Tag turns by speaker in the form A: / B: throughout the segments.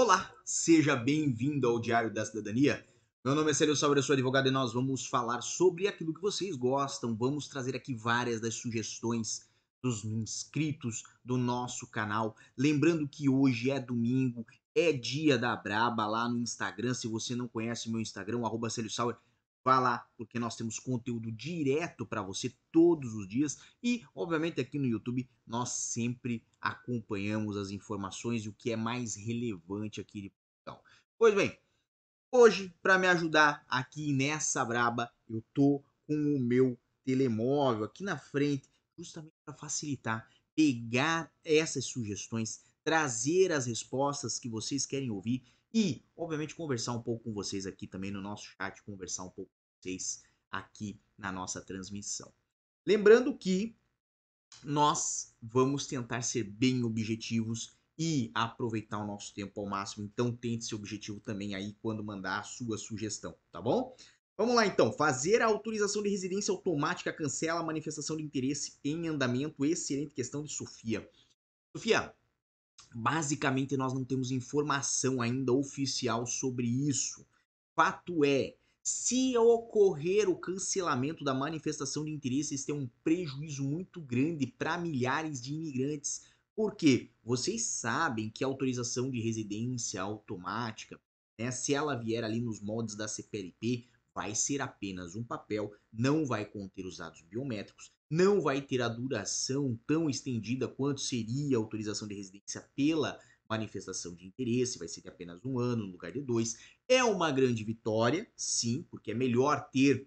A: Olá, seja bem-vindo ao Diário da Cidadania. Meu nome é Célio Sauer, eu sou advogado e nós vamos falar sobre aquilo que vocês gostam. Vamos trazer aqui várias das sugestões dos inscritos do nosso canal. Lembrando que hoje é domingo, é dia da Braba lá no Instagram. Se você não conhece meu Instagram, arroba Célio Sauer, Vá lá, porque nós temos conteúdo direto para você todos os dias e, obviamente, aqui no YouTube nós sempre acompanhamos as informações e o que é mais relevante aqui de Portugal. Pois bem, hoje, para me ajudar aqui nessa braba, eu tô com o meu telemóvel aqui na frente, justamente para facilitar, pegar essas sugestões, trazer as respostas que vocês querem ouvir e, obviamente, conversar um pouco com vocês aqui também no nosso chat, conversar um pouco vocês aqui na nossa transmissão. Lembrando que nós vamos tentar ser bem objetivos e aproveitar o nosso tempo ao máximo. Então tente esse objetivo também aí quando mandar a sua sugestão, tá bom? Vamos lá então, fazer a autorização de residência automática cancela a manifestação de interesse em andamento. Excelente questão de Sofia. Sofia, basicamente nós não temos informação ainda oficial sobre isso. Fato é, se ocorrer o cancelamento da manifestação de interesse, isso tem um prejuízo muito grande para milhares de imigrantes. Por quê? Vocês sabem que a autorização de residência automática, né, se ela vier ali nos moldes da CPLP, vai ser apenas um papel, não vai conter os dados biométricos, não vai ter a duração tão estendida quanto seria a autorização de residência pela manifestação de interesse, vai ser de apenas um ano no lugar de dois. É uma grande vitória, sim, porque é melhor ter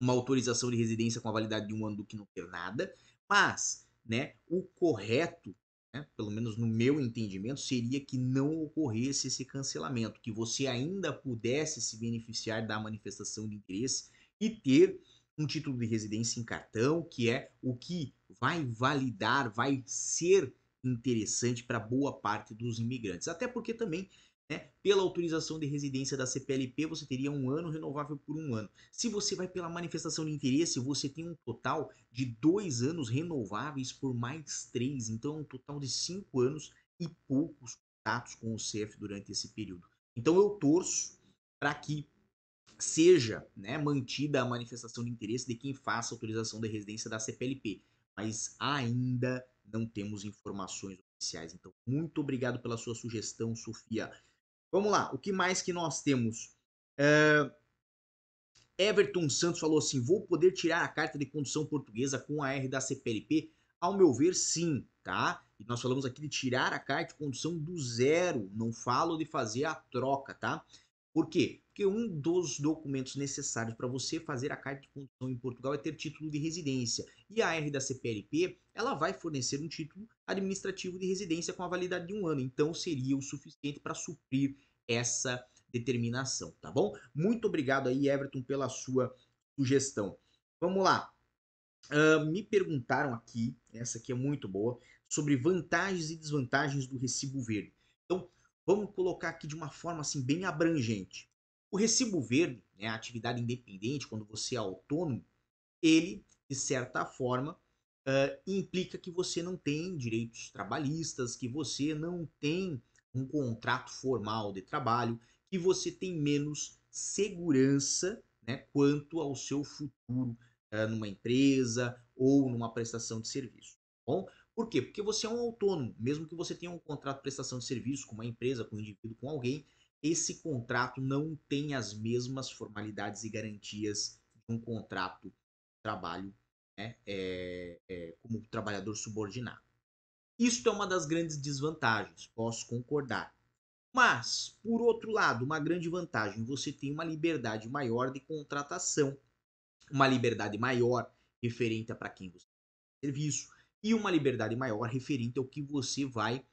A: uma autorização de residência com a validade de um ano do que não ter nada, mas né, o correto, né, pelo menos no meu entendimento, seria que não ocorresse esse cancelamento, que você ainda pudesse se beneficiar da manifestação de interesse e ter um título de residência em cartão, que é o que vai validar, vai ser interessante para boa parte dos imigrantes. Até porque também, né, pela autorização de residência da CPLP, você teria um ano renovável por um ano. Se você vai pela manifestação de interesse, você tem um total de dois anos renováveis por mais três. Então, um total de cinco anos e poucos contatos com o CEF durante esse período. Então, eu torço para que seja né, mantida a manifestação de interesse de quem faça autorização de residência da CPLP. Mas ainda não temos informações oficiais. Então, muito obrigado pela sua sugestão, Sofia. Vamos lá, o que mais que nós temos? É... Everton Santos falou assim: vou poder tirar a carta de condução portuguesa com a R da CPLP? Ao meu ver, sim, tá? E nós falamos aqui de tirar a carta de condução do zero, não falo de fazer a troca, tá? Por quê? Porque um dos documentos necessários para você fazer a carta de condução em Portugal é ter título de residência. E a R da CPLP, ela vai fornecer um título administrativo de residência com a validade de um ano. Então seria o suficiente para suprir essa determinação, tá bom? Muito obrigado aí, Everton, pela sua sugestão. Vamos lá. Uh, me perguntaram aqui, essa aqui é muito boa, sobre vantagens e desvantagens do recibo verde. Então, Vamos colocar aqui de uma forma assim bem abrangente. O recibo verde, né, a atividade independente, quando você é autônomo, ele, de certa forma, uh, implica que você não tem direitos trabalhistas, que você não tem um contrato formal de trabalho, que você tem menos segurança né, quanto ao seu futuro uh, numa empresa ou numa prestação de serviço. Tá bom, por quê? Porque você é um autônomo, mesmo que você tenha um contrato de prestação de serviço com uma empresa, com um indivíduo, com alguém, esse contrato não tem as mesmas formalidades e garantias de um contrato de trabalho né, é, é, como trabalhador subordinado. Isto é uma das grandes desvantagens, posso concordar. Mas, por outro lado, uma grande vantagem, você tem uma liberdade maior de contratação, uma liberdade maior referente a para quem você serviço, e uma liberdade maior referente ao que você vai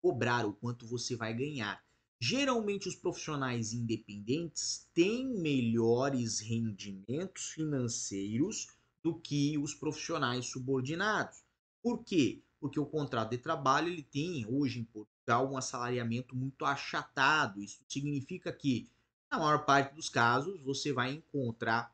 A: cobrar, o quanto você vai ganhar. Geralmente os profissionais independentes têm melhores rendimentos financeiros do que os profissionais subordinados. Por quê? Porque o contrato de trabalho ele tem hoje em Portugal um assalariamento muito achatado. Isso significa que na maior parte dos casos você vai encontrar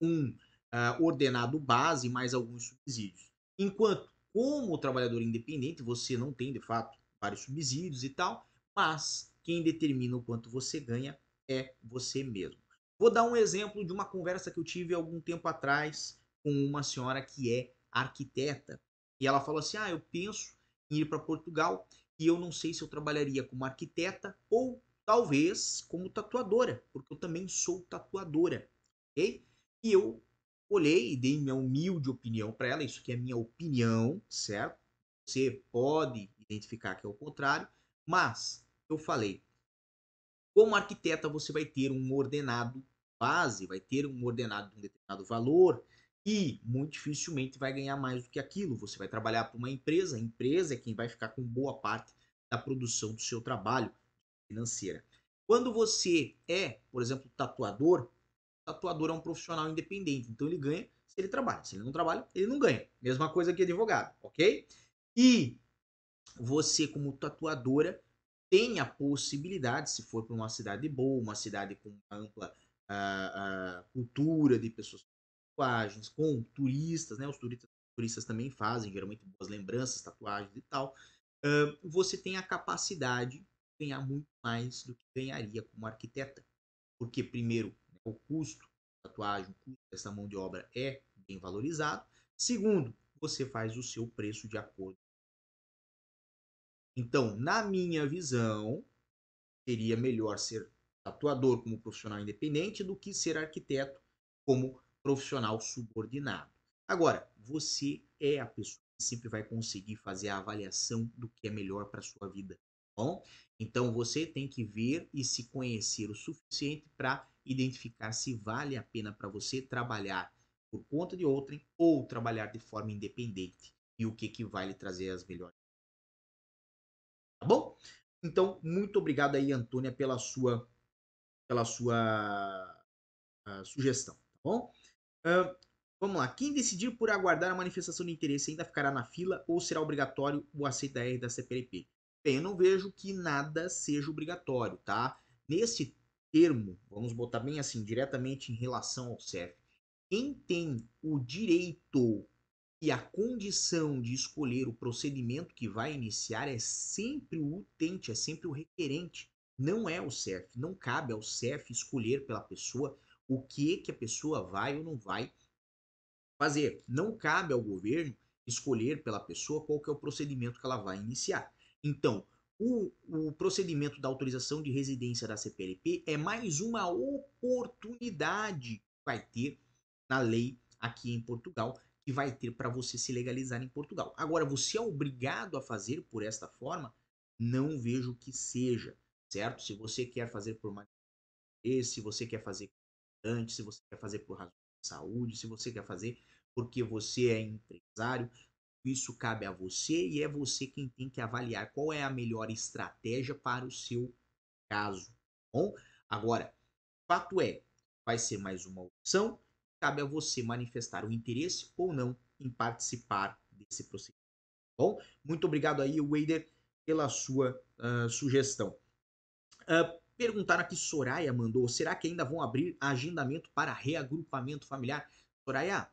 A: um uh, ordenado base mais alguns subsídios. Enquanto, como trabalhador independente, você não tem, de fato, vários subsídios e tal, mas quem determina o quanto você ganha é você mesmo. Vou dar um exemplo de uma conversa que eu tive algum tempo atrás com uma senhora que é arquiteta. E ela falou assim: Ah, eu penso em ir para Portugal e eu não sei se eu trabalharia como arquiteta ou talvez como tatuadora, porque eu também sou tatuadora, ok? E eu olhei e dei minha humilde opinião para ela, isso aqui é minha opinião, certo? Você pode identificar que é o contrário, mas eu falei, como arquiteta você vai ter um ordenado base, vai ter um ordenado de um determinado valor e muito dificilmente vai ganhar mais do que aquilo. Você vai trabalhar para uma empresa, a empresa é quem vai ficar com boa parte da produção do seu trabalho financeira. Quando você é, por exemplo, tatuador, tatuador é um profissional independente, então ele ganha se ele trabalha. Se ele não trabalha, ele não ganha. Mesma coisa que advogado, ok? E você, como tatuadora, tem a possibilidade, se for para uma cidade boa, uma cidade com ampla uh, uh, cultura de pessoas tatuagens, com turistas, né? Os turistas, turistas também fazem geralmente boas lembranças, tatuagens e tal. Uh, você tem a capacidade de ganhar muito mais do que ganharia como arquiteta. Porque, primeiro, o custo da tatuagem, o custo dessa mão de obra é bem valorizado. Segundo, você faz o seu preço de acordo. Então, na minha visão, seria melhor ser tatuador como profissional independente do que ser arquiteto como profissional subordinado. Agora, você é a pessoa que sempre vai conseguir fazer a avaliação do que é melhor para sua vida. Tá bom, então você tem que ver e se conhecer o suficiente para identificar se vale a pena para você trabalhar por conta de outrem ou trabalhar de forma independente e o que, que vai lhe trazer as melhores. Tá bom? Então, muito obrigado aí, Antônia, pela sua, pela sua uh, sugestão, tá bom? Vamos lá. Quem decidir por aguardar a manifestação de interesse ainda ficará na fila ou será obrigatório o aceito da R da CPLP? Bem, eu não vejo que nada seja obrigatório, tá? Nesse termo, vamos botar bem assim, diretamente em relação ao CEF, quem tem o direito e a condição de escolher o procedimento que vai iniciar é sempre o utente, é sempre o requerente, não é o CEF. Não cabe ao CEF escolher pela pessoa o que que a pessoa vai ou não vai fazer. Não cabe ao governo escolher pela pessoa qual que é o procedimento que ela vai iniciar. Então, o, o procedimento da autorização de residência da CPLP é mais uma oportunidade que vai ter na lei aqui em Portugal, que vai ter para você se legalizar em Portugal. Agora, você é obrigado a fazer por esta forma? Não vejo que seja, certo? Se você quer fazer por se você quer fazer antes, se você quer fazer por razão de saúde, se você quer fazer porque você é empresário, isso cabe a você e é você quem tem que avaliar qual é a melhor estratégia para o seu caso. Tá bom, agora, fato é, vai ser mais uma opção. Cabe a você manifestar o interesse ou não em participar desse procedimento. Tá bom, muito obrigado aí, Wader, pela sua uh, sugestão. Uh, perguntaram aqui, Soraya mandou, será que ainda vão abrir agendamento para reagrupamento familiar? Soraya,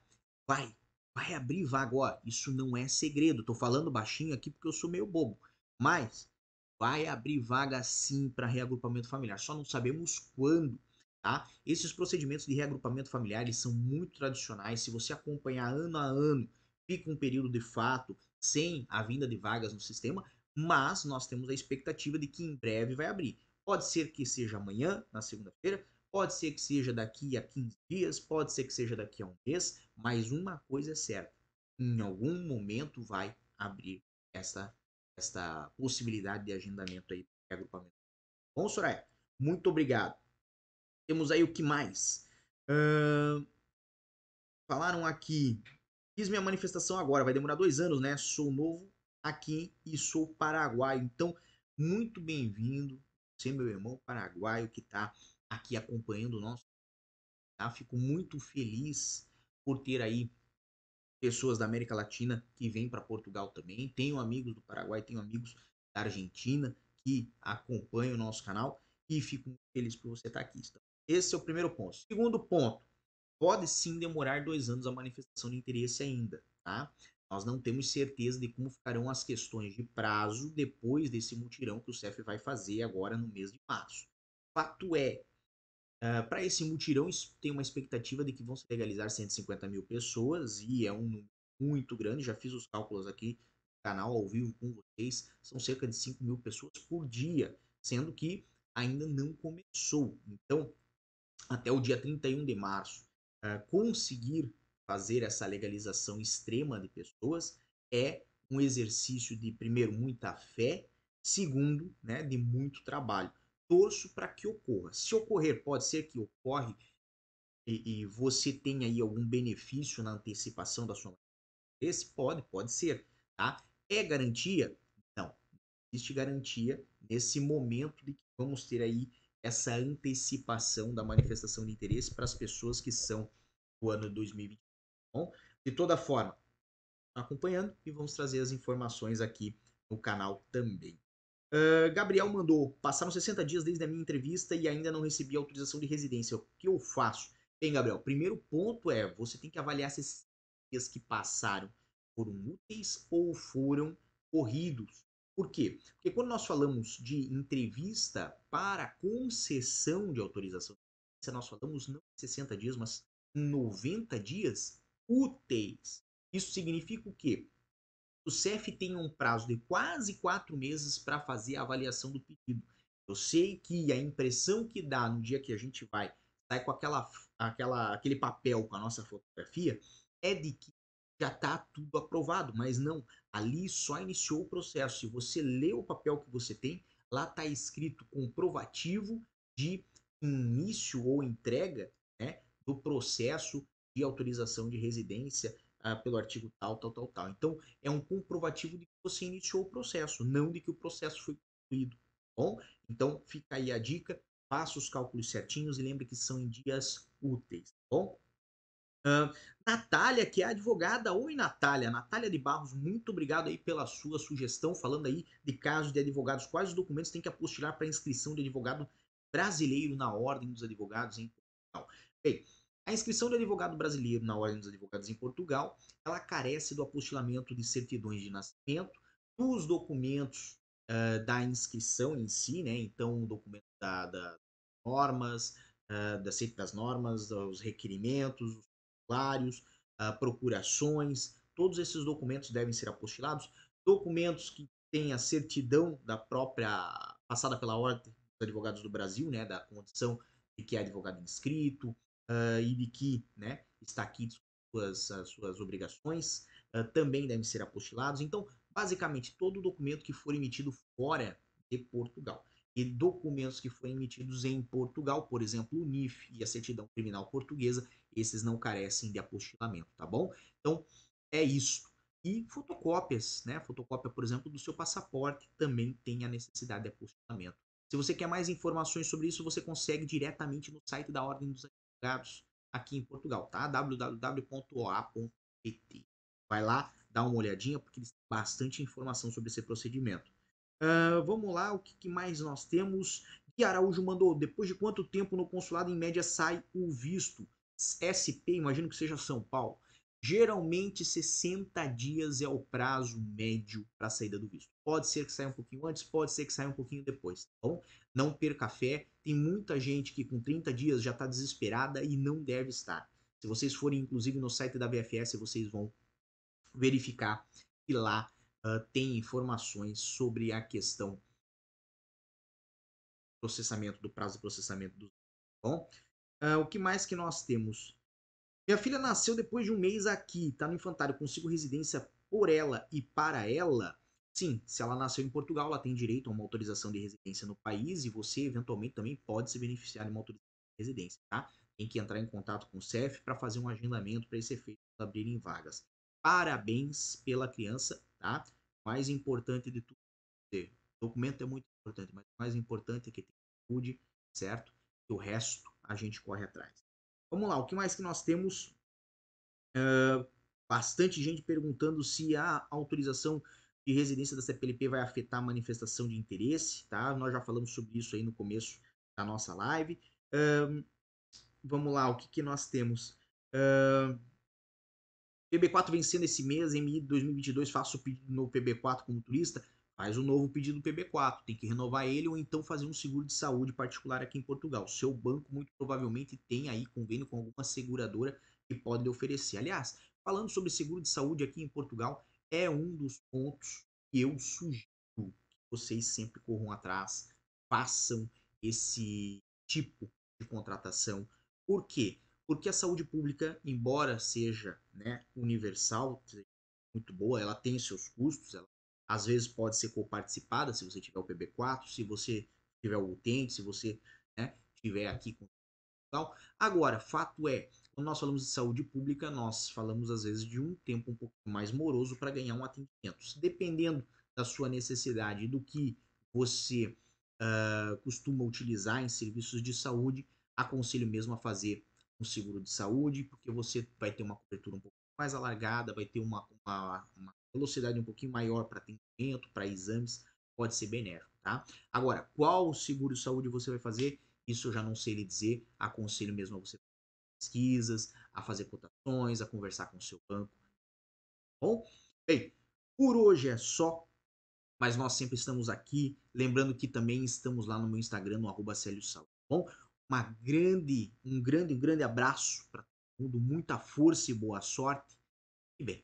A: vai, vai abrir vaga. Ó, isso não é segredo. Tô falando baixinho aqui porque eu sou meio bobo. Mas vai abrir vaga sim para reagrupamento familiar. Só não sabemos quando. Tá? Esses procedimentos de reagrupamento familiar eles são muito tradicionais. Se você acompanhar ano a ano, fica um período de fato sem a vinda de vagas no sistema, mas nós temos a expectativa de que em breve vai abrir. Pode ser que seja amanhã, na segunda-feira, Pode ser que seja daqui a 15 dias, pode ser que seja daqui a um mês, mas uma coisa é certa: em algum momento vai abrir essa, essa possibilidade de agendamento aí de agrupamento. Bom, Soraya, muito obrigado. Temos aí o que mais? Uh, falaram aqui. Fiz minha manifestação agora, vai demorar dois anos, né? Sou novo aqui e sou paraguaio. Então, muito bem-vindo. Você, meu irmão paraguaio, que está aqui acompanhando o nosso. Tá? Fico muito feliz por ter aí pessoas da América Latina que vêm para Portugal também. Tenho amigos do Paraguai, tenho amigos da Argentina que acompanham o nosso canal e fico muito feliz por você estar aqui. Então, esse é o primeiro ponto. Segundo ponto, pode sim demorar dois anos a manifestação de interesse ainda, tá? Nós não temos certeza de como ficarão as questões de prazo depois desse mutirão que o CEF vai fazer agora no mês de março. Fato é, uh, para esse mutirão tem uma expectativa de que vão se legalizar 150 mil pessoas e é um número muito grande. Já fiz os cálculos aqui no canal ao vivo com vocês, são cerca de 5 mil pessoas por dia, sendo que ainda não começou. Então, até o dia 31 de março, uh, conseguir fazer essa legalização extrema de pessoas é um exercício de, primeiro, muita fé, segundo, né, de muito trabalho. Torço para que ocorra. Se ocorrer, pode ser que ocorre e, e, você tenha aí algum benefício na antecipação da sua esse pode, pode ser, tá? É garantia? Não. Existe garantia nesse momento de que vamos ter aí essa antecipação da manifestação de interesse para as pessoas que são do ano 2020 Bom, de toda forma, acompanhando e vamos trazer as informações aqui no canal também. Uh, Gabriel mandou: passaram 60 dias desde a minha entrevista e ainda não recebi autorização de residência. O que eu faço? Bem, Gabriel, primeiro ponto é você tem que avaliar se esses dias que passaram foram úteis ou foram corridos. Por quê? Porque quando nós falamos de entrevista para concessão de autorização, nós falamos não 60 dias, mas 90 dias úteis. Isso significa o quê? O CEF tem um prazo de quase quatro meses para fazer a avaliação do pedido. Eu sei que a impressão que dá no dia que a gente vai sair com aquela, aquela, aquele papel com a nossa fotografia é de que já está tudo aprovado, mas não. Ali só iniciou o processo. Se você lê o papel que você tem, lá está escrito comprovativo de início ou entrega né, do processo de autorização de residência uh, pelo artigo tal, tal, tal, tal. Então, é um comprovativo de que você iniciou o processo, não de que o processo foi concluído. Tá bom, então fica aí a dica, faça os cálculos certinhos e lembre que são em dias úteis, tá bom? Uh, Natália, que é advogada. Oi, Natália. Natália de Barros, muito obrigado aí pela sua sugestão, falando aí de casos de advogados. Quais os documentos tem que apostilar para inscrição de advogado brasileiro na Ordem dos Advogados em Portugal? Bem, a inscrição de advogado brasileiro na Ordem dos Advogados em Portugal, ela carece do apostilamento de certidões de nascimento, dos documentos uh, da inscrição em si, né? Então, o documento da, da normas, uh, da das normas, os requerimentos, os formulários, uh, procurações, todos esses documentos devem ser apostilados. Documentos que têm a certidão da própria passada pela Ordem dos Advogados do Brasil, né? Da condição de que é advogado inscrito, uh, e de que né, está aqui suas, as suas obrigações, uh, também devem ser apostilados. Então, basicamente, todo documento que for emitido fora de Portugal e documentos que forem emitidos em Portugal, por exemplo, o NIF e a certidão criminal portuguesa, esses não carecem de apostilamento, tá bom? Então, é isso. E fotocópias, né? Fotocópia, por exemplo, do seu passaporte também tem a necessidade de apostilamento. Se você quer mais informações sobre isso, você consegue diretamente no site da Ordem dos advogados aqui em Portugal, tá? www.oa.pt. Vai lá, dá uma olhadinha, porque eles têm bastante informação sobre esse procedimento. Uh, vamos lá, o que, que, mais nós temos? Gui Araújo mandou, depois de quanto tempo no consulado em média sai o visto? SP, imagino que seja São Paulo. Geralmente 60 dias é o prazo médio para a saída do visto. Pode ser que saia um pouquinho antes, pode ser que saia um pouquinho depois, tá bom? Não perca fé, tem muita gente que com 30 dias já está desesperada e não deve estar. Se vocês forem inclusive no site da VFS, vocês vão verificar que lá uh, tem informações sobre a questão processamento do prazo de processamento do tá bom. Uh, o que mais que nós temos? Minha filha nasceu depois de um mês aqui, tá no infantário, consigo residência por ela e para ela. Sim, se ela nasceu em Portugal, ela tem direito a uma autorização de residência no país e você eventualmente também pode se beneficiar de uma autorização de residência, tá? Tem que entrar em contato com o CEF para fazer um agendamento para esse efeito abrirem vagas. Parabéns pela criança, tá? Mais importante de tudo, o documento é muito importante, mas o mais importante é que tenha saúde, certo? E o resto a gente corre atrás. Vamos lá, o que mais que nós temos? Uh, bastante gente perguntando se a autorização de residência da CPLP vai afetar a manifestação de interesse, tá? Nós já falamos sobre isso aí no começo da nossa live. Uh, vamos lá, o que, que nós temos? Uh, PB4 vencendo esse mês, MI 2022, faço no PB4 como turista, faz o um novo pedido no PB4, tem que renovar ele ou então fazer um seguro de saúde particular aqui em Portugal. Seu banco muito provavelmente tem aí convênio com alguma seguradora que pode lhe oferecer. Aliás, falando sobre seguro de saúde aqui em Portugal, é um dos pontos que eu sugiro que vocês sempre corram atrás, façam esse tipo de contratação. Por quê? Porque a saúde pública, embora seja né, universal, muito boa, ela tem seus custos, ela às vezes pode ser coparticipada se você tiver o PB4, se você tiver o utente, se você né, tiver aqui com tal. Agora, fato é, quando nós falamos de saúde pública, nós falamos às vezes de um tempo um pouco mais moroso para ganhar um atendimento. Dependendo da sua necessidade, do que você uh, costuma utilizar em serviços de saúde, aconselho mesmo a fazer um seguro de saúde, porque você vai ter uma cobertura um pouco mais alargada, vai ter uma, uma, uma velocidade um pouquinho maior para atendimento, para exames, pode ser benéfico, tá? Agora, qual seguro de saúde você vai fazer? Isso eu já não sei lhe dizer, aconselho mesmo a você fazer pesquisas, a fazer cotações, a conversar com o seu banco. Bom, bem, por hoje é só mas nós sempre estamos aqui. Lembrando que também estamos lá no meu Instagram, no arroba Sal. Tá bom? Uma grande, um grande, um grande abraço para todo mundo, muita força e boa sorte. E bem.